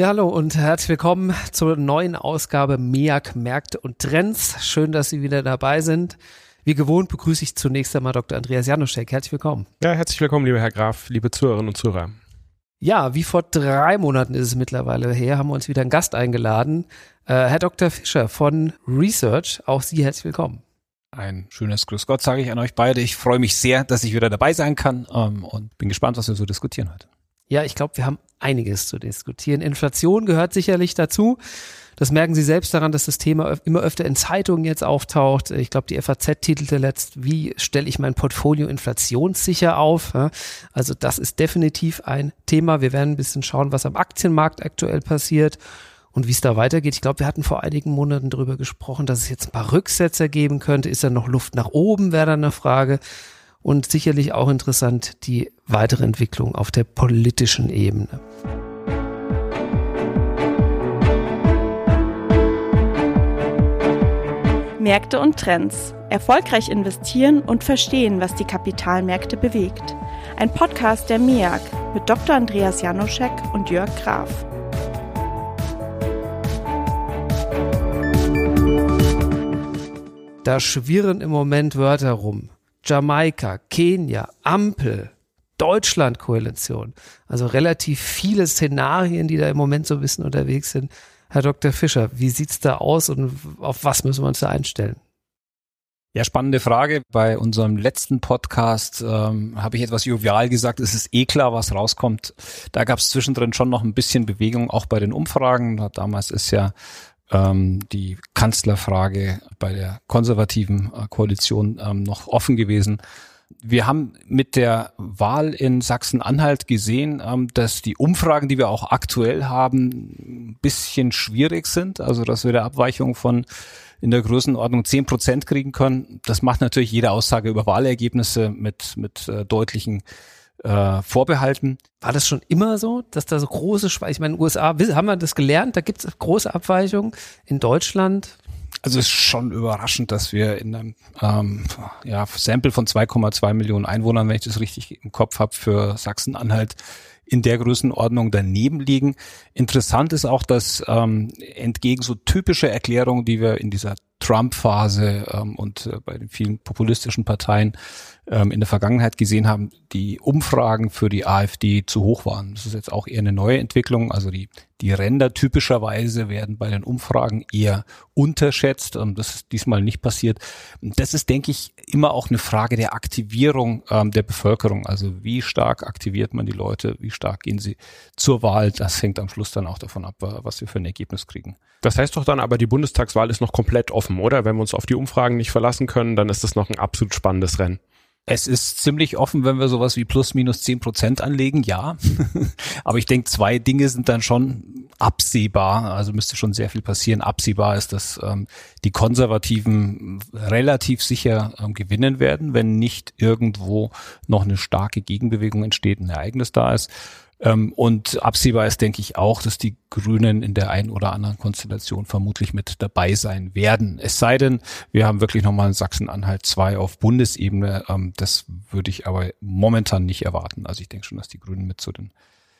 Ja, hallo und herzlich willkommen zur neuen Ausgabe MEAG Märkte und Trends. Schön, dass Sie wieder dabei sind. Wie gewohnt begrüße ich zunächst einmal Dr. Andreas Januszek. Herzlich willkommen. Ja, herzlich willkommen, lieber Herr Graf, liebe Zuhörerinnen und Zuhörer. Ja, wie vor drei Monaten ist es mittlerweile her, haben wir uns wieder einen Gast eingeladen. Äh, Herr Dr. Fischer von Research, auch Sie herzlich willkommen. Ein schönes Grüß Gott sage ich an euch beide. Ich freue mich sehr, dass ich wieder dabei sein kann ähm, und bin gespannt, was wir so diskutieren heute. Ja, ich glaube, wir haben einiges zu diskutieren. Inflation gehört sicherlich dazu. Das merken Sie selbst daran, dass das Thema immer öfter in Zeitungen jetzt auftaucht. Ich glaube, die FAZ titelte letzt, wie stelle ich mein Portfolio inflationssicher auf? Also das ist definitiv ein Thema. Wir werden ein bisschen schauen, was am Aktienmarkt aktuell passiert und wie es da weitergeht. Ich glaube, wir hatten vor einigen Monaten darüber gesprochen, dass es jetzt ein paar Rücksetzer geben könnte. Ist da noch Luft nach oben, wäre da eine Frage und sicherlich auch interessant die weitere Entwicklung auf der politischen Ebene. Märkte und Trends. Erfolgreich investieren und verstehen, was die Kapitalmärkte bewegt. Ein Podcast der MEAG mit Dr. Andreas Janoschek und Jörg Graf. Da schwirren im Moment Wörter rum. Jamaika, Kenia, Ampel, Deutschland-Koalition. Also relativ viele Szenarien, die da im Moment so ein bisschen unterwegs sind. Herr Dr. Fischer, wie sieht's da aus und auf was müssen wir uns da einstellen? Ja, spannende Frage. Bei unserem letzten Podcast ähm, habe ich etwas jovial gesagt, es ist eh klar, was rauskommt. Da gab es zwischendrin schon noch ein bisschen Bewegung, auch bei den Umfragen. Damals ist ja ähm, die Kanzlerfrage bei der konservativen äh, Koalition ähm, noch offen gewesen. Wir haben mit der Wahl in Sachsen-Anhalt gesehen, ähm, dass die Umfragen, die wir auch aktuell haben, ein bisschen schwierig sind. Also, dass wir der Abweichung von in der Größenordnung zehn Prozent kriegen können. Das macht natürlich jede Aussage über Wahlergebnisse mit, mit äh, deutlichen äh, vorbehalten. War das schon immer so, dass da so große Schweiz, ich meine, USA haben wir das gelernt, da gibt es große Abweichungen. In Deutschland also es ist schon überraschend, dass wir in einem ähm, ja, Sample von 2,2 Millionen Einwohnern, wenn ich das richtig im Kopf habe, für Sachsen-Anhalt in der Größenordnung daneben liegen. Interessant ist auch, dass ähm, entgegen so typische Erklärungen, die wir in dieser Trump-Phase ähm, und äh, bei den vielen populistischen Parteien ähm, in der Vergangenheit gesehen haben, die Umfragen für die AfD zu hoch waren. Das ist jetzt auch eher eine neue Entwicklung. Also die, die Ränder typischerweise werden bei den Umfragen eher unterschätzt. Ähm, das ist diesmal nicht passiert. Das ist, denke ich, immer auch eine Frage der Aktivierung ähm, der Bevölkerung. Also wie stark aktiviert man die Leute? Wie stark gehen sie zur Wahl? Das hängt am Schluss dann auch davon ab, was wir für ein Ergebnis kriegen. Das heißt doch dann aber, die Bundestagswahl ist noch komplett offen, oder? Wenn wir uns auf die Umfragen nicht verlassen können, dann ist das noch ein absolut spannendes Rennen. Es ist ziemlich offen, wenn wir sowas wie plus minus zehn Prozent anlegen, ja. Aber ich denke, zwei Dinge sind dann schon absehbar. Also müsste schon sehr viel passieren. Absehbar ist, dass ähm, die Konservativen relativ sicher ähm, gewinnen werden, wenn nicht irgendwo noch eine starke Gegenbewegung entsteht, ein Ereignis da ist. Ähm, und absehbar ist, denke ich, auch, dass die Grünen in der einen oder anderen Konstellation vermutlich mit dabei sein werden. Es sei denn, wir haben wirklich nochmal in Sachsen-Anhalt 2 auf Bundesebene. Ähm, das würde ich aber momentan nicht erwarten. Also ich denke schon, dass die Grünen mit zu den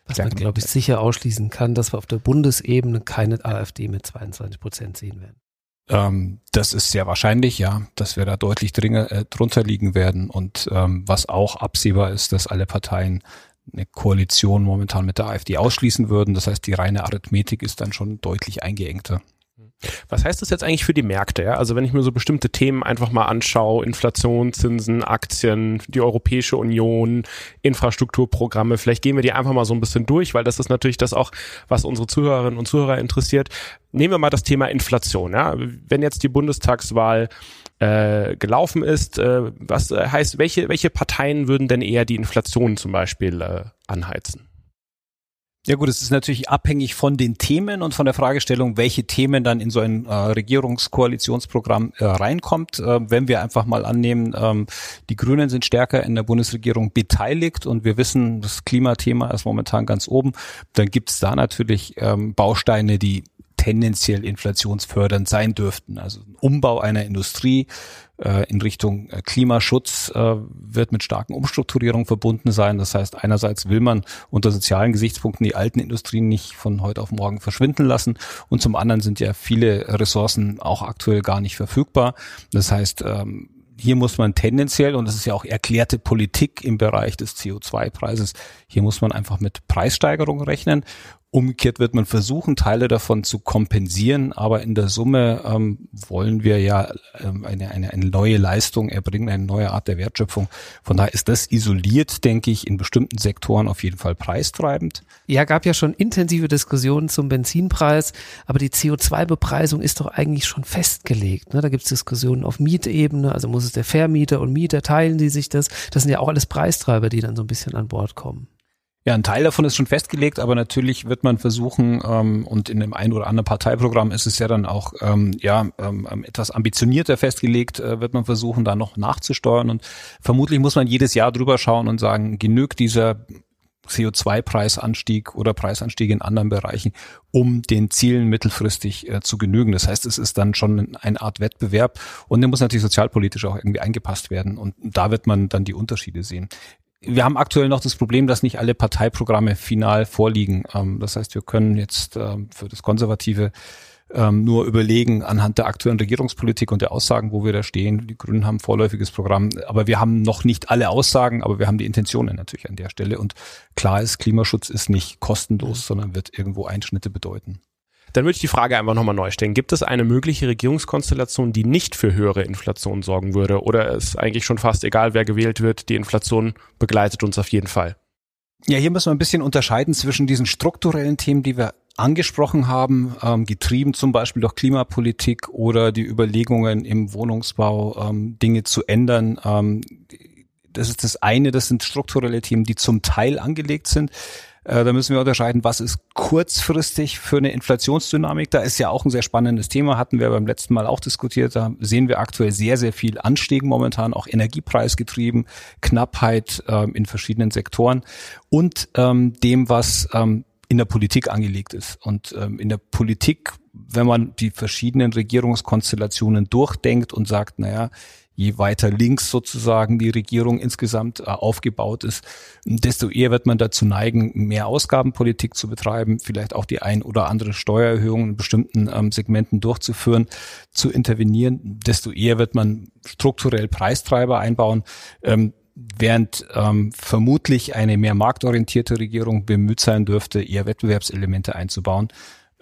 was man, glaube ich, sicher ausschließen kann, dass wir auf der Bundesebene keine AfD mit 22 Prozent sehen werden. Ähm, das ist sehr wahrscheinlich, ja, dass wir da deutlich dringe, äh, drunter liegen werden. Und ähm, was auch absehbar ist, dass alle Parteien eine Koalition momentan mit der AfD ausschließen würden. Das heißt, die reine Arithmetik ist dann schon deutlich eingeengter. Was heißt das jetzt eigentlich für die Märkte? Ja? Also wenn ich mir so bestimmte Themen einfach mal anschaue, Inflation, Zinsen, Aktien, die Europäische Union, Infrastrukturprogramme, vielleicht gehen wir die einfach mal so ein bisschen durch, weil das ist natürlich das auch, was unsere Zuhörerinnen und Zuhörer interessiert. Nehmen wir mal das Thema Inflation. Ja? Wenn jetzt die Bundestagswahl äh, gelaufen ist. Äh, was äh, heißt, welche, welche Parteien würden denn eher die Inflation zum Beispiel äh, anheizen? Ja gut, es ist natürlich abhängig von den Themen und von der Fragestellung, welche Themen dann in so ein äh, Regierungskoalitionsprogramm äh, reinkommt. Äh, wenn wir einfach mal annehmen, ähm, die Grünen sind stärker in der Bundesregierung beteiligt und wir wissen, das Klimathema ist momentan ganz oben, dann gibt es da natürlich ähm, Bausteine, die tendenziell inflationsfördernd sein dürften. Also Umbau einer Industrie äh, in Richtung äh, Klimaschutz äh, wird mit starken Umstrukturierungen verbunden sein. Das heißt, einerseits will man unter sozialen Gesichtspunkten die alten Industrien nicht von heute auf morgen verschwinden lassen und zum anderen sind ja viele Ressourcen auch aktuell gar nicht verfügbar. Das heißt, ähm, hier muss man tendenziell, und das ist ja auch erklärte Politik im Bereich des CO2-Preises, hier muss man einfach mit Preissteigerungen rechnen. Umgekehrt wird man versuchen, Teile davon zu kompensieren, aber in der Summe ähm, wollen wir ja ähm, eine, eine, eine neue Leistung erbringen, eine neue Art der Wertschöpfung. Von daher ist das isoliert, denke ich, in bestimmten Sektoren auf jeden Fall preistreibend. Ja, gab ja schon intensive Diskussionen zum Benzinpreis, aber die CO2-Bepreisung ist doch eigentlich schon festgelegt. Ne? Da gibt es Diskussionen auf Mietebene, also muss es der Vermieter und Mieter teilen die sich das. Das sind ja auch alles Preistreiber, die dann so ein bisschen an Bord kommen. Ja, ein Teil davon ist schon festgelegt, aber natürlich wird man versuchen, ähm, und in dem einen oder anderen Parteiprogramm ist es ja dann auch ähm, ja ähm, ähm, etwas ambitionierter festgelegt, äh, wird man versuchen, da noch nachzusteuern. Und vermutlich muss man jedes Jahr drüber schauen und sagen, genügt dieser CO2-Preisanstieg oder Preisanstieg in anderen Bereichen, um den Zielen mittelfristig äh, zu genügen. Das heißt, es ist dann schon eine Art Wettbewerb und der muss natürlich sozialpolitisch auch irgendwie eingepasst werden. Und da wird man dann die Unterschiede sehen wir haben aktuell noch das Problem, dass nicht alle Parteiprogramme final vorliegen. Ähm, das heißt, wir können jetzt ähm, für das Konservative ähm, nur überlegen anhand der aktuellen Regierungspolitik und der Aussagen, wo wir da stehen. Die Grünen haben ein vorläufiges Programm, aber wir haben noch nicht alle Aussagen, aber wir haben die Intentionen natürlich an der Stelle. Und klar ist, Klimaschutz ist nicht kostenlos, sondern wird irgendwo Einschnitte bedeuten. Dann würde ich die Frage einfach nochmal neu stellen. Gibt es eine mögliche Regierungskonstellation, die nicht für höhere Inflation sorgen würde? Oder ist eigentlich schon fast egal, wer gewählt wird, die Inflation begleitet uns auf jeden Fall? Ja, hier müssen wir ein bisschen unterscheiden zwischen diesen strukturellen Themen, die wir angesprochen haben, ähm, getrieben zum Beispiel durch Klimapolitik oder die Überlegungen im Wohnungsbau, ähm, Dinge zu ändern. Ähm, das ist das eine, das sind strukturelle Themen, die zum Teil angelegt sind. Äh, da müssen wir unterscheiden, was ist kurzfristig für eine Inflationsdynamik. Da ist ja auch ein sehr spannendes Thema, hatten wir beim letzten Mal auch diskutiert. Da sehen wir aktuell sehr, sehr viel Anstieg momentan, auch Energiepreisgetrieben, Knappheit ähm, in verschiedenen Sektoren und ähm, dem, was ähm, in der Politik angelegt ist. Und ähm, in der Politik, wenn man die verschiedenen Regierungskonstellationen durchdenkt und sagt, naja, je weiter links sozusagen die Regierung insgesamt äh, aufgebaut ist, desto eher wird man dazu neigen, mehr Ausgabenpolitik zu betreiben, vielleicht auch die ein oder andere Steuererhöhung in bestimmten ähm, Segmenten durchzuführen, zu intervenieren, desto eher wird man strukturell Preistreiber einbauen. Ähm, während ähm, vermutlich eine mehr marktorientierte Regierung bemüht sein dürfte, eher Wettbewerbselemente einzubauen.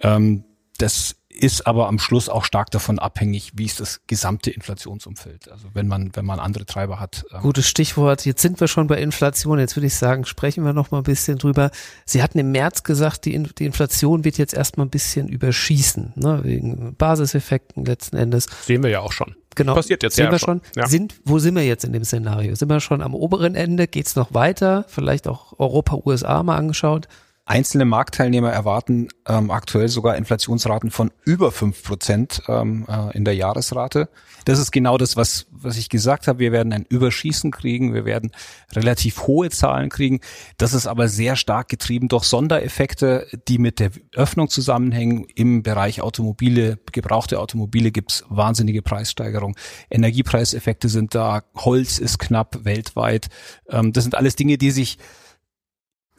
Ähm, das ist aber am Schluss auch stark davon abhängig, wie ist das gesamte Inflationsumfeld. Also wenn man, wenn man andere Treiber hat. Ähm Gutes Stichwort. Jetzt sind wir schon bei Inflation. Jetzt würde ich sagen, sprechen wir noch mal ein bisschen drüber. Sie hatten im März gesagt, die, die Inflation wird jetzt erstmal ein bisschen überschießen, ne, wegen Basiseffekten letzten Endes. Sehen wir ja auch schon. Genau. Passiert jetzt sehen ja wir schon. schon. Ja. Sind, wo sind wir jetzt in dem Szenario? Sind wir schon am oberen Ende? Geht's noch weiter? Vielleicht auch Europa, USA mal angeschaut? Einzelne Marktteilnehmer erwarten ähm, aktuell sogar Inflationsraten von über fünf Prozent ähm, äh, in der Jahresrate. Das ist genau das, was, was ich gesagt habe. Wir werden ein Überschießen kriegen, wir werden relativ hohe Zahlen kriegen. Das ist aber sehr stark getrieben durch Sondereffekte, die mit der Öffnung zusammenhängen. Im Bereich Automobile, gebrauchte Automobile gibt's wahnsinnige Preissteigerungen. Energiepreiseffekte sind da, Holz ist knapp weltweit. Ähm, das sind alles Dinge, die sich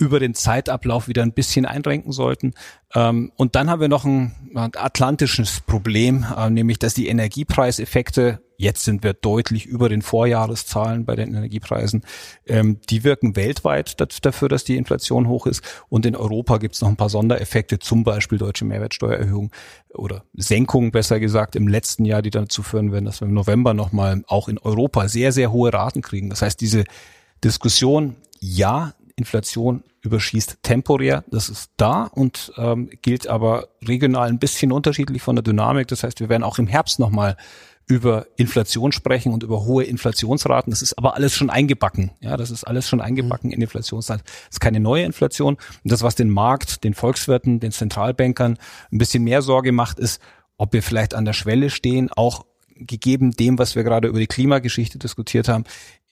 über den Zeitablauf wieder ein bisschen einrenken sollten. Ähm, und dann haben wir noch ein, atlantisches Problem, äh, nämlich dass die Energiepreiseffekte, jetzt sind wir deutlich über den Vorjahreszahlen bei den Energiepreisen, ähm, die wirken weltweit dafür, dass die Inflation hoch ist. Und in Europa gibt es noch ein paar Sondereffekte, zum Beispiel deutsche Mehrwertsteuererhöhung oder Senkung, besser gesagt, im letzten Jahr, die dazu führen werden, dass wir im November nochmal auch in Europa sehr, sehr hohe Raten kriegen. Das heißt, diese Diskussion, ja, Inflation überschießt temporär, das ist da und ähm, gilt aber regional ein bisschen unterschiedlich von der Dynamik. Das heißt, wir werden auch im Herbst nochmal über Inflation sprechen und über hohe Inflationsraten. Das ist aber alles schon eingebacken. Ja, das ist alles schon eingebacken mhm. in Inflationsraten. Das ist keine neue Inflation. Und das, was den Markt, den Volkswirten, den Zentralbankern ein bisschen mehr Sorge macht, ist, ob wir vielleicht an der Schwelle stehen, auch gegeben dem, was wir gerade über die Klimageschichte diskutiert haben,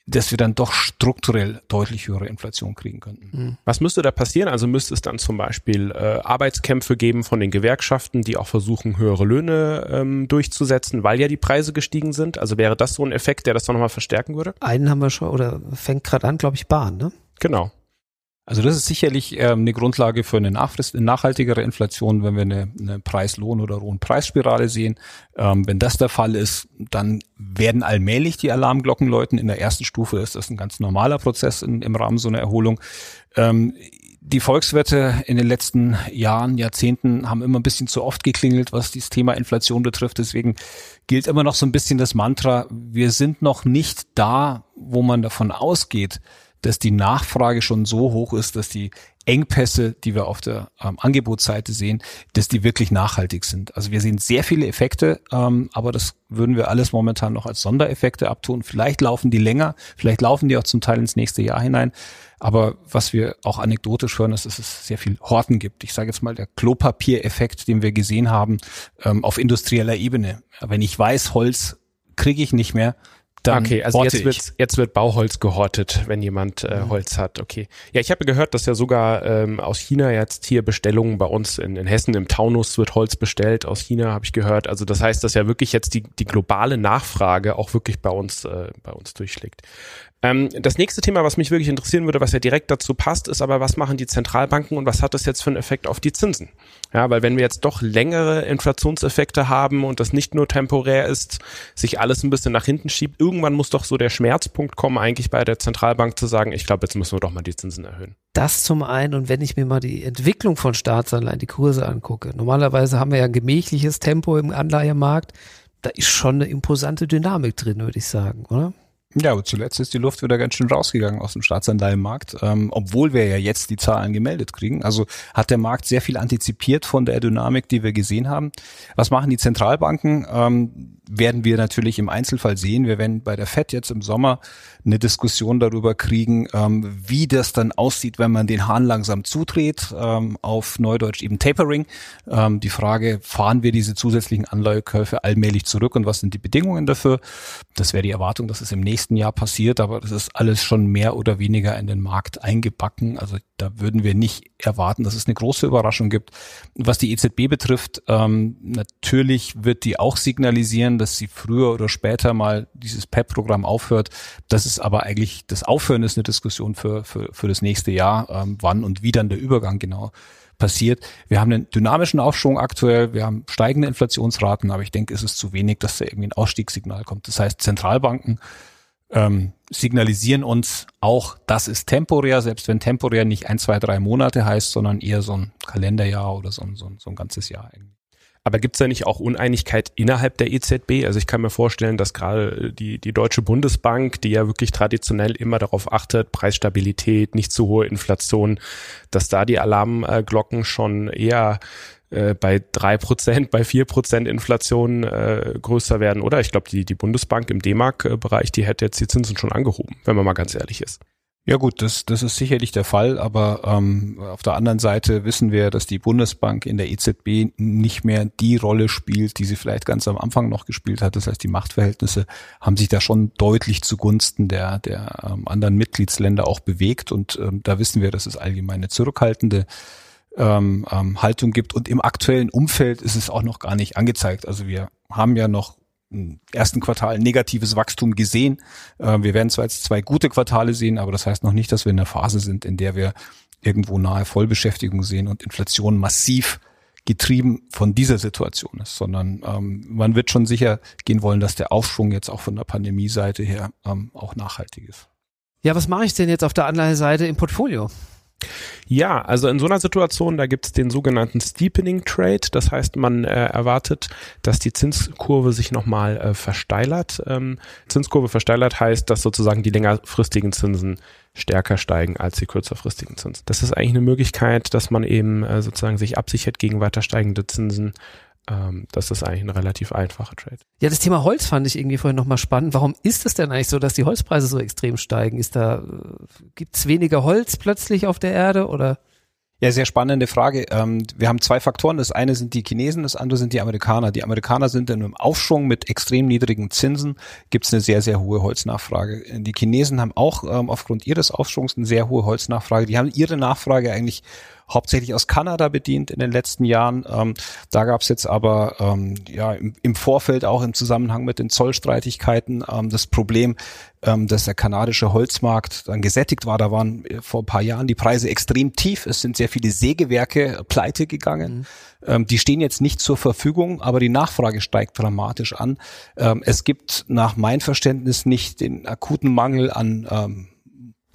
dass wir dann doch strukturell deutlich höhere Inflation kriegen könnten. Mhm. Was müsste da passieren? Also müsste es dann zum Beispiel äh, Arbeitskämpfe geben von den Gewerkschaften, die auch versuchen, höhere Löhne ähm, durchzusetzen, weil ja die Preise gestiegen sind? Also wäre das so ein Effekt, der das dann nochmal verstärken würde? Einen haben wir schon, oder fängt gerade an, glaube ich, Bahn, ne? Genau. Also das ist sicherlich ähm, eine Grundlage für eine, nachhaltigere Inflation, wenn wir eine, eine Preis-Lohn- oder Lohn-Preisspirale sehen. Ähm, wenn das der Fall ist, dann werden allmählich die Alarmglocken läuten. In der ersten Stufe ist das ein ganz normaler Prozess in, im Rahmen so einer Erholung. Ähm, die Volkswirte in den letzten Jahren, Jahrzehnten haben immer ein bisschen zu oft geklingelt, was dieses Thema Inflation betrifft. Deswegen gilt immer noch so ein bisschen das Mantra, wir sind noch nicht da, wo man davon ausgeht, dass die Nachfrage schon so hoch ist, dass die Engpässe, die wir auf der ähm, Angebotsseite sehen, dass die wirklich nachhaltig sind. Also wir sehen sehr viele Effekte, ähm, aber das würden wir alles momentan noch als Sondereffekte abtun. Vielleicht laufen die länger, vielleicht laufen die auch zum Teil ins nächste Jahr hinein. Aber was wir auch anekdotisch hören, ist, dass es sehr viel Horten gibt. Ich sage jetzt mal der Klopapiereffekt, den wir gesehen haben ähm, auf industrieller Ebene. Wenn ich weiß, Holz kriege ich nicht mehr, dann okay, also jetzt wird, jetzt wird Bauholz gehortet, wenn jemand äh, mhm. Holz hat. Okay. Ja, ich habe gehört, dass ja sogar ähm, aus China jetzt hier Bestellungen bei uns in, in Hessen im Taunus wird Holz bestellt aus China, habe ich gehört. Also das heißt, dass ja wirklich jetzt die, die globale Nachfrage auch wirklich bei uns äh, bei uns durchschlägt. Ähm, das nächste Thema, was mich wirklich interessieren würde, was ja direkt dazu passt, ist aber, was machen die Zentralbanken und was hat das jetzt für einen Effekt auf die Zinsen? Ja, weil wenn wir jetzt doch längere Inflationseffekte haben und das nicht nur temporär ist, sich alles ein bisschen nach hinten schiebt, irgendwann muss doch so der Schmerzpunkt kommen, eigentlich bei der Zentralbank zu sagen, ich glaube, jetzt müssen wir doch mal die Zinsen erhöhen. Das zum einen und wenn ich mir mal die Entwicklung von Staatsanleihen, die Kurse angucke, normalerweise haben wir ja ein gemächliches Tempo im Anleihemarkt, da ist schon eine imposante Dynamik drin, würde ich sagen, oder? Ja, aber zuletzt ist die Luft wieder ganz schön rausgegangen aus dem Staatsanleihenmarkt, ähm, obwohl wir ja jetzt die Zahlen gemeldet kriegen. Also hat der Markt sehr viel antizipiert von der Dynamik, die wir gesehen haben. Was machen die Zentralbanken? Ähm, werden wir natürlich im Einzelfall sehen. Wir werden bei der FED jetzt im Sommer eine Diskussion darüber kriegen, ähm, wie das dann aussieht, wenn man den Hahn langsam zudreht, ähm, auf Neudeutsch eben Tapering. Ähm, die Frage, fahren wir diese zusätzlichen Anleihekäufe allmählich zurück und was sind die Bedingungen dafür? Das wäre die Erwartung, dass es im nächsten Jahr passiert, aber das ist alles schon mehr oder weniger in den Markt eingebacken. Also da würden wir nicht erwarten, dass es eine große Überraschung gibt. Was die EZB betrifft, ähm, natürlich wird die auch signalisieren, dass sie früher oder später mal dieses PEP-Programm aufhört. Das ist aber eigentlich, das Aufhören ist eine Diskussion für, für, für das nächste Jahr, ähm, wann und wie dann der Übergang genau passiert. Wir haben einen dynamischen Aufschwung aktuell, wir haben steigende Inflationsraten, aber ich denke, es ist zu wenig, dass da irgendwie ein Ausstiegssignal kommt. Das heißt, Zentralbanken ähm, signalisieren uns auch, das ist temporär, selbst wenn temporär nicht ein, zwei, drei Monate heißt, sondern eher so ein Kalenderjahr oder so ein, so so ein ganzes Jahr irgendwie. Aber gibt es da nicht auch Uneinigkeit innerhalb der EZB? Also ich kann mir vorstellen, dass gerade die, die Deutsche Bundesbank, die ja wirklich traditionell immer darauf achtet, Preisstabilität, nicht zu hohe Inflation, dass da die Alarmglocken schon eher äh, bei drei Prozent, bei vier Prozent Inflation äh, größer werden, oder? Ich glaube, die, die Bundesbank im D-Mark-Bereich, die hätte jetzt die Zinsen schon angehoben, wenn man mal ganz ehrlich ist. Ja gut, das, das ist sicherlich der Fall, aber ähm, auf der anderen Seite wissen wir, dass die Bundesbank in der EZB nicht mehr die Rolle spielt, die sie vielleicht ganz am Anfang noch gespielt hat. Das heißt, die Machtverhältnisse haben sich da schon deutlich zugunsten der, der ähm, anderen Mitgliedsländer auch bewegt und ähm, da wissen wir, dass es allgemeine zurückhaltende ähm, ähm, Haltung gibt. Und im aktuellen Umfeld ist es auch noch gar nicht angezeigt. Also wir haben ja noch ersten Quartal negatives Wachstum gesehen. Äh, wir werden zwar jetzt zwei gute Quartale sehen, aber das heißt noch nicht, dass wir in der Phase sind, in der wir irgendwo nahe Vollbeschäftigung sehen und Inflation massiv getrieben von dieser Situation ist, sondern ähm, man wird schon sicher gehen wollen, dass der Aufschwung jetzt auch von der Pandemie-Seite her ähm, auch nachhaltig ist. Ja, was mache ich denn jetzt auf der Anleiheseite im Portfolio? Ja, also in so einer Situation, da gibt es den sogenannten Steepening Trade. Das heißt, man äh, erwartet, dass die Zinskurve sich nochmal äh, versteilert. Ähm, Zinskurve versteilert heißt, dass sozusagen die längerfristigen Zinsen stärker steigen als die kürzerfristigen Zinsen. Das ist eigentlich eine Möglichkeit, dass man eben äh, sozusagen sich absichert gegen weiter steigende Zinsen ähm, das ist eigentlich ein relativ einfacher Trade. Ja, das Thema Holz fand ich irgendwie vorhin nochmal spannend. Warum ist es denn eigentlich so, dass die Holzpreise so extrem steigen? Ist da, äh, gibt's weniger Holz plötzlich auf der Erde oder? Ja, sehr spannende Frage. Ähm, wir haben zwei Faktoren. Das eine sind die Chinesen, das andere sind die Amerikaner. Die Amerikaner sind in einem Aufschwung mit extrem niedrigen Zinsen, gibt es eine sehr, sehr hohe Holznachfrage. Die Chinesen haben auch ähm, aufgrund ihres Aufschwungs eine sehr hohe Holznachfrage. Die haben ihre Nachfrage eigentlich hauptsächlich aus Kanada bedient in den letzten Jahren. Ähm, da gab es jetzt aber ähm, ja im, im, Vorfeld auch im Zusammenhang mit den Zollstreitigkeiten ähm, das Problem, ähm, dass der kanadische Holzmarkt dann gesättigt war. Da waren äh, vor ein paar Jahren die Preise extrem tief. Es sind sehr viele Sägewerke pleite gegangen. Mhm. Ähm, die stehen jetzt nicht zur Verfügung, aber die Nachfrage steigt dramatisch an. Ähm, es gibt nach meinem Verständnis nicht den akuten Mangel an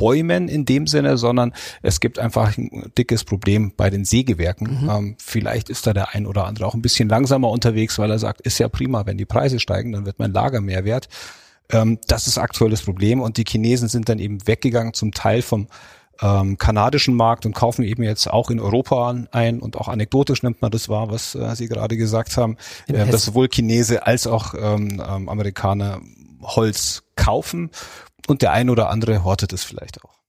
Bäumen in dem Sinne, sondern es gibt einfach ein dickes Problem bei den Sägewerken. Mhm. Ähm, vielleicht ist da der ein oder andere auch ein bisschen langsamer unterwegs, weil er sagt, ist ja prima, wenn die Preise steigen, dann wird mein Lager mehr wert. Ähm, das ist aktuell das Problem und die Chinesen sind dann eben weggegangen zum Teil vom ähm, kanadischen Markt und kaufen eben jetzt auch in Europa ein und auch anekdotisch nimmt man das wahr, was äh, Sie gerade gesagt haben, äh, dass sowohl Chinese als auch ähm, ähm, Amerikaner Holz kaufen und der ein oder andere hortet es vielleicht auch.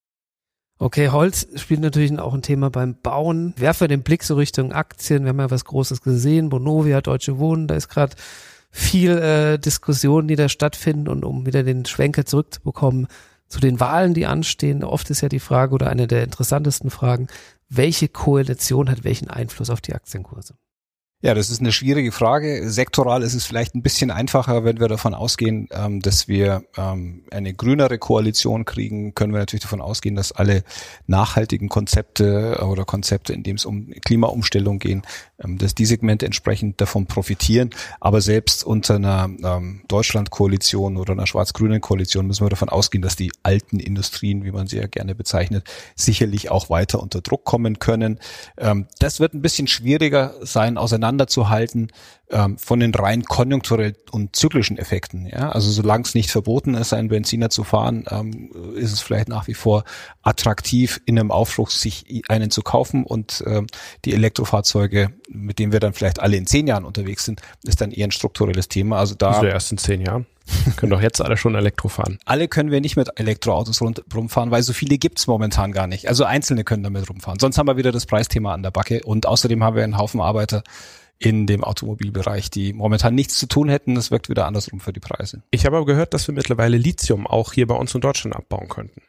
Okay, Holz spielt natürlich auch ein Thema beim Bauen. Werfe den Blick so Richtung Aktien. Wir haben ja was Großes gesehen. Bonovia, Deutsche Wohnen, da ist gerade viel äh, Diskussion, die da stattfinden. Und um wieder den Schwenker zurückzubekommen zu den Wahlen, die anstehen, oft ist ja die Frage oder eine der interessantesten Fragen, welche Koalition hat welchen Einfluss auf die Aktienkurse? Ja, das ist eine schwierige Frage. Sektoral ist es vielleicht ein bisschen einfacher, wenn wir davon ausgehen, ähm, dass wir ähm, eine grünere Koalition kriegen, können wir natürlich davon ausgehen, dass alle nachhaltigen Konzepte oder Konzepte, in dem es um Klimaumstellung gehen, dass die Segmente entsprechend davon profitieren. Aber selbst unter einer ähm, Deutschland-Koalition oder einer schwarz-grünen Koalition müssen wir davon ausgehen, dass die alten Industrien, wie man sie ja gerne bezeichnet, sicherlich auch weiter unter Druck kommen können. Ähm, das wird ein bisschen schwieriger sein, auseinander auseinanderzuhalten ähm, von den rein konjunkturell und zyklischen Effekten. Ja? Also solange es nicht verboten ist, einen Benziner zu fahren, ähm, ist es vielleicht nach wie vor attraktiv, in einem Aufschwung sich einen zu kaufen und ähm, die Elektrofahrzeuge, mit denen wir dann vielleicht alle in zehn Jahren unterwegs sind, ist dann eher ein strukturelles Thema. Also da also erst in zehn Jahren. können doch jetzt alle schon Elektro fahren. Alle können wir nicht mit Elektroautos rumfahren, weil so viele gibt's momentan gar nicht. Also Einzelne können damit rumfahren. Sonst haben wir wieder das Preisthema an der Backe und außerdem haben wir einen Haufen Arbeiter, in dem Automobilbereich, die momentan nichts zu tun hätten. Das wirkt wieder andersrum für die Preise. Ich habe aber gehört, dass wir mittlerweile Lithium auch hier bei uns in Deutschland abbauen könnten.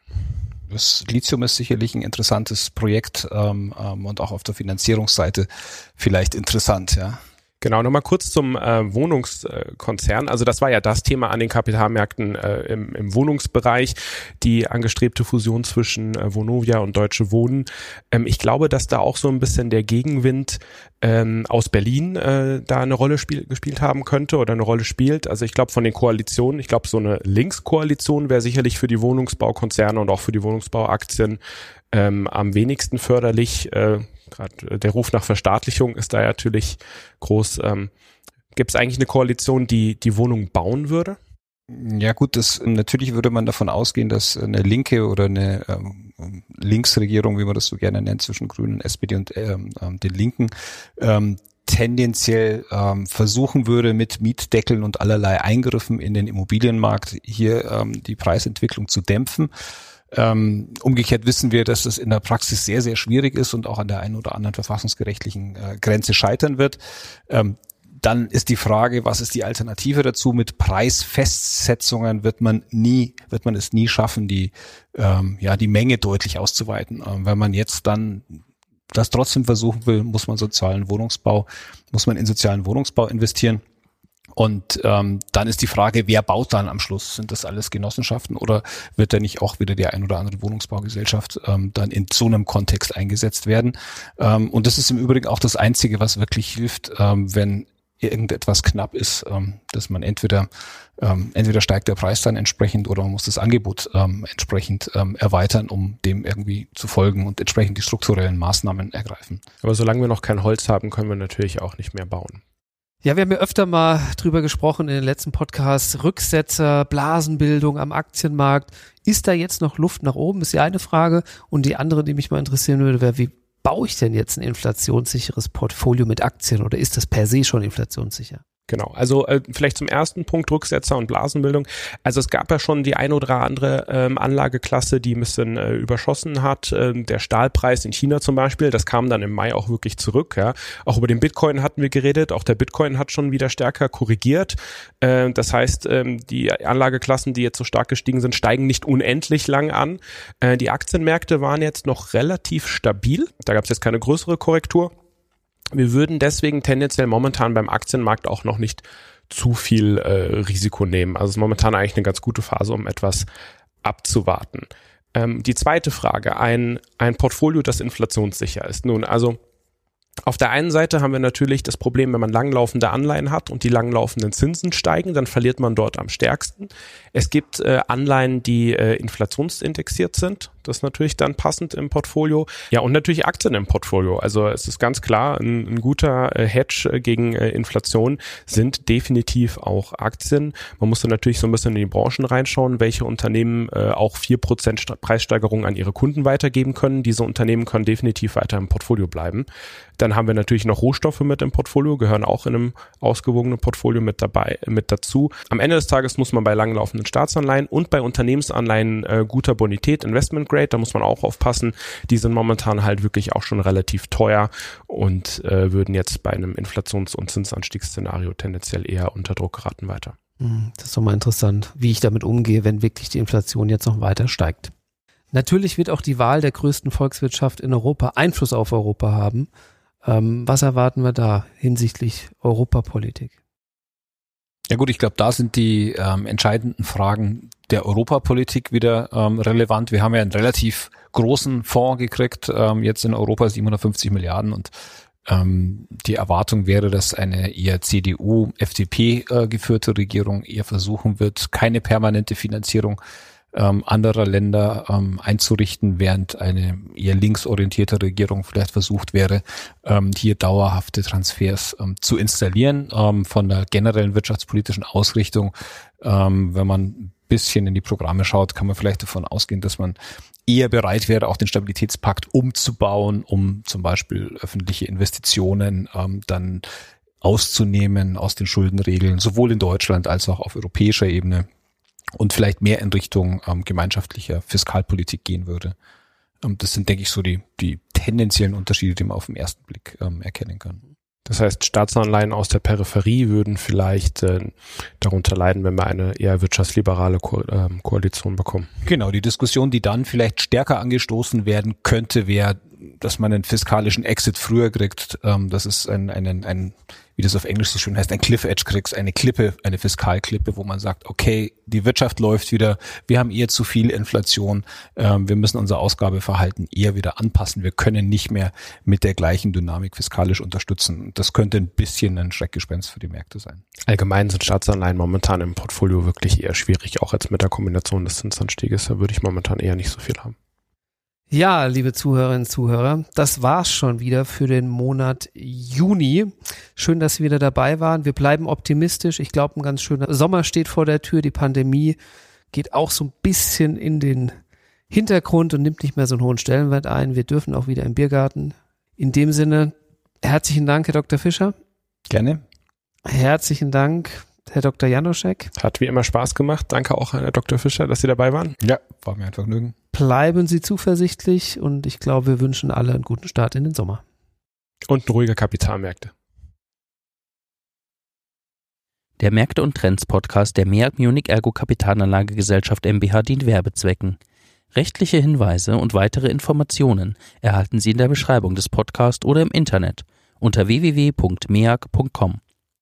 Das Lithium ist sicherlich ein interessantes Projekt ähm, ähm, und auch auf der Finanzierungsseite vielleicht interessant, ja. Genau, nochmal kurz zum äh, Wohnungskonzern. Also das war ja das Thema an den Kapitalmärkten äh, im, im Wohnungsbereich, die angestrebte Fusion zwischen äh, Vonovia und Deutsche Wohnen. Ähm, ich glaube, dass da auch so ein bisschen der Gegenwind ähm, aus Berlin äh, da eine Rolle spiel gespielt haben könnte oder eine Rolle spielt. Also ich glaube von den Koalitionen, ich glaube so eine Linkskoalition wäre sicherlich für die Wohnungsbaukonzerne und auch für die Wohnungsbauaktien ähm, am wenigsten förderlich. Äh, Gerade der Ruf nach Verstaatlichung ist da natürlich groß. Ähm, Gibt es eigentlich eine Koalition, die die Wohnung bauen würde? Ja gut, das natürlich würde man davon ausgehen, dass eine linke oder eine ähm, Linksregierung, wie man das so gerne nennt, zwischen Grünen, SPD und ähm, ähm, den Linken, ähm, tendenziell ähm, versuchen würde, mit Mietdeckeln und allerlei Eingriffen in den Immobilienmarkt hier ähm, die Preisentwicklung zu dämpfen. Ähm, umgekehrt wissen wir, dass das in der Praxis sehr, sehr schwierig ist und auch an der einen oder anderen verfassungsgerechtlichen äh, Grenze scheitern wird. Ähm, dann ist die Frage, was ist die Alternative dazu? Mit Preisfestsetzungen wird man nie, wird man es nie schaffen, die, ähm, ja, die Menge deutlich auszuweiten. Ähm, wenn man jetzt dann das trotzdem versuchen will, muss man sozialen Wohnungsbau, muss man in sozialen Wohnungsbau investieren. Und ähm, dann ist die Frage, wer baut dann am Schluss? Sind das alles Genossenschaften oder wird da nicht auch wieder die ein oder andere Wohnungsbaugesellschaft ähm, dann in so einem Kontext eingesetzt werden? Ähm, und das ist im Übrigen auch das Einzige, was wirklich hilft, ähm, wenn irgendetwas knapp ist, ähm, dass man entweder ähm, entweder steigt der Preis dann entsprechend oder man muss das Angebot ähm, entsprechend ähm, erweitern, um dem irgendwie zu folgen und entsprechend die strukturellen Maßnahmen ergreifen. Aber solange wir noch kein Holz haben, können wir natürlich auch nicht mehr bauen. Ja, wir haben ja öfter mal drüber gesprochen in den letzten Podcasts. Rücksetzer, Blasenbildung am Aktienmarkt. Ist da jetzt noch Luft nach oben? Ist ja eine Frage. Und die andere, die mich mal interessieren würde, wäre, wie baue ich denn jetzt ein inflationssicheres Portfolio mit Aktien oder ist das per se schon inflationssicher? Genau, also äh, vielleicht zum ersten Punkt Rücksetzer und Blasenbildung. Also es gab ja schon die ein oder andere ähm, Anlageklasse, die ein bisschen äh, überschossen hat. Ähm, der Stahlpreis in China zum Beispiel, das kam dann im Mai auch wirklich zurück. Ja. Auch über den Bitcoin hatten wir geredet. Auch der Bitcoin hat schon wieder stärker korrigiert. Äh, das heißt, ähm, die Anlageklassen, die jetzt so stark gestiegen sind, steigen nicht unendlich lang an. Äh, die Aktienmärkte waren jetzt noch relativ stabil. Da gab es jetzt keine größere Korrektur. Wir würden deswegen tendenziell momentan beim Aktienmarkt auch noch nicht zu viel äh, Risiko nehmen. Also es ist momentan eigentlich eine ganz gute Phase, um etwas abzuwarten. Ähm, die zweite Frage, ein, ein Portfolio, das inflationssicher ist. Nun, also auf der einen Seite haben wir natürlich das Problem, wenn man langlaufende Anleihen hat und die langlaufenden Zinsen steigen, dann verliert man dort am stärksten. Es gibt äh, Anleihen, die äh, inflationsindexiert sind. Das ist natürlich dann passend im Portfolio. Ja, und natürlich Aktien im Portfolio. Also es ist ganz klar, ein, ein guter äh, Hedge äh, gegen äh, Inflation sind definitiv auch Aktien. Man muss dann natürlich so ein bisschen in die Branchen reinschauen, welche Unternehmen auch vier Prozent Preissteigerung an ihre Kunden weitergeben können. Diese Unternehmen können definitiv weiter im Portfolio bleiben. Dann haben wir natürlich noch Rohstoffe mit im Portfolio, gehören auch in einem ausgewogenen Portfolio mit dabei, mit dazu. Am Ende des Tages muss man bei langlaufenden Staatsanleihen und bei Unternehmensanleihen äh, guter Bonität, Investment Grade, da muss man auch aufpassen. Die sind momentan halt wirklich auch schon relativ teuer und äh, würden jetzt bei einem Inflations- und Zinsanstiegsszenario tendenziell eher unter Druck geraten weiter. Hm, das ist doch mal interessant, wie ich damit umgehe, wenn wirklich die Inflation jetzt noch weiter steigt. Natürlich wird auch die Wahl der größten Volkswirtschaft in Europa Einfluss auf Europa haben. Ähm, was erwarten wir da hinsichtlich Europapolitik? Ja gut, ich glaube, da sind die ähm, entscheidenden Fragen der Europapolitik wieder ähm, relevant. Wir haben ja einen relativ großen Fonds gekriegt, ähm, jetzt in Europa 750 Milliarden und ähm, die Erwartung wäre, dass eine eher CDU, FDP äh, geführte Regierung eher versuchen wird, keine permanente Finanzierung ähm, anderer Länder ähm, einzurichten, während eine eher linksorientierte Regierung vielleicht versucht wäre, ähm, hier dauerhafte Transfers ähm, zu installieren. Ähm, von der generellen wirtschaftspolitischen Ausrichtung, ähm, wenn man ein bisschen in die Programme schaut, kann man vielleicht davon ausgehen, dass man eher bereit wäre, auch den Stabilitätspakt umzubauen, um zum Beispiel öffentliche Investitionen ähm, dann auszunehmen aus den Schuldenregeln, sowohl in Deutschland als auch auf europäischer Ebene und vielleicht mehr in Richtung ähm, gemeinschaftlicher Fiskalpolitik gehen würde. Ähm, das sind, denke ich, so die, die tendenziellen Unterschiede, die man auf den ersten Blick ähm, erkennen kann. Das heißt, Staatsanleihen aus der Peripherie würden vielleicht äh, darunter leiden, wenn wir eine eher wirtschaftsliberale Ko äh, Koalition bekommen. Genau, die Diskussion, die dann vielleicht stärker angestoßen werden könnte, wäre, dass man einen fiskalischen Exit früher kriegt. Ähm, das ist ein, ein, ein wie das auf Englisch so schön heißt, ein Cliff Edge kriegst, eine Klippe, eine Fiskalklippe, wo man sagt, okay, die Wirtschaft läuft wieder, wir haben eher zu viel Inflation, ähm, wir müssen unser Ausgabeverhalten eher wieder anpassen, wir können nicht mehr mit der gleichen Dynamik fiskalisch unterstützen. Das könnte ein bisschen ein Schreckgespenst für die Märkte sein. Allgemein sind Staatsanleihen momentan im Portfolio wirklich eher schwierig, auch jetzt mit der Kombination des Zinsanstieges, da würde ich momentan eher nicht so viel haben. Ja, liebe Zuhörerinnen und Zuhörer, das war's schon wieder für den Monat Juni. Schön, dass Sie wieder dabei waren. Wir bleiben optimistisch. Ich glaube, ein ganz schöner Sommer steht vor der Tür. Die Pandemie geht auch so ein bisschen in den Hintergrund und nimmt nicht mehr so einen hohen Stellenwert ein. Wir dürfen auch wieder im Biergarten. In dem Sinne, herzlichen Dank, Herr Dr. Fischer. Gerne. Herzlichen Dank, Herr Dr. Janoschek. Hat wie immer Spaß gemacht. Danke auch, Herr Dr. Fischer, dass Sie dabei waren. Ja, war mir ein Vergnügen bleiben Sie zuversichtlich und ich glaube, wir wünschen alle einen guten Start in den Sommer. Und ruhige Kapitalmärkte. Der Märkte und Trends Podcast der MEAG Munich Ergo Kapitalanlagegesellschaft MBH dient Werbezwecken. Rechtliche Hinweise und weitere Informationen erhalten Sie in der Beschreibung des Podcasts oder im Internet unter www.meag.com.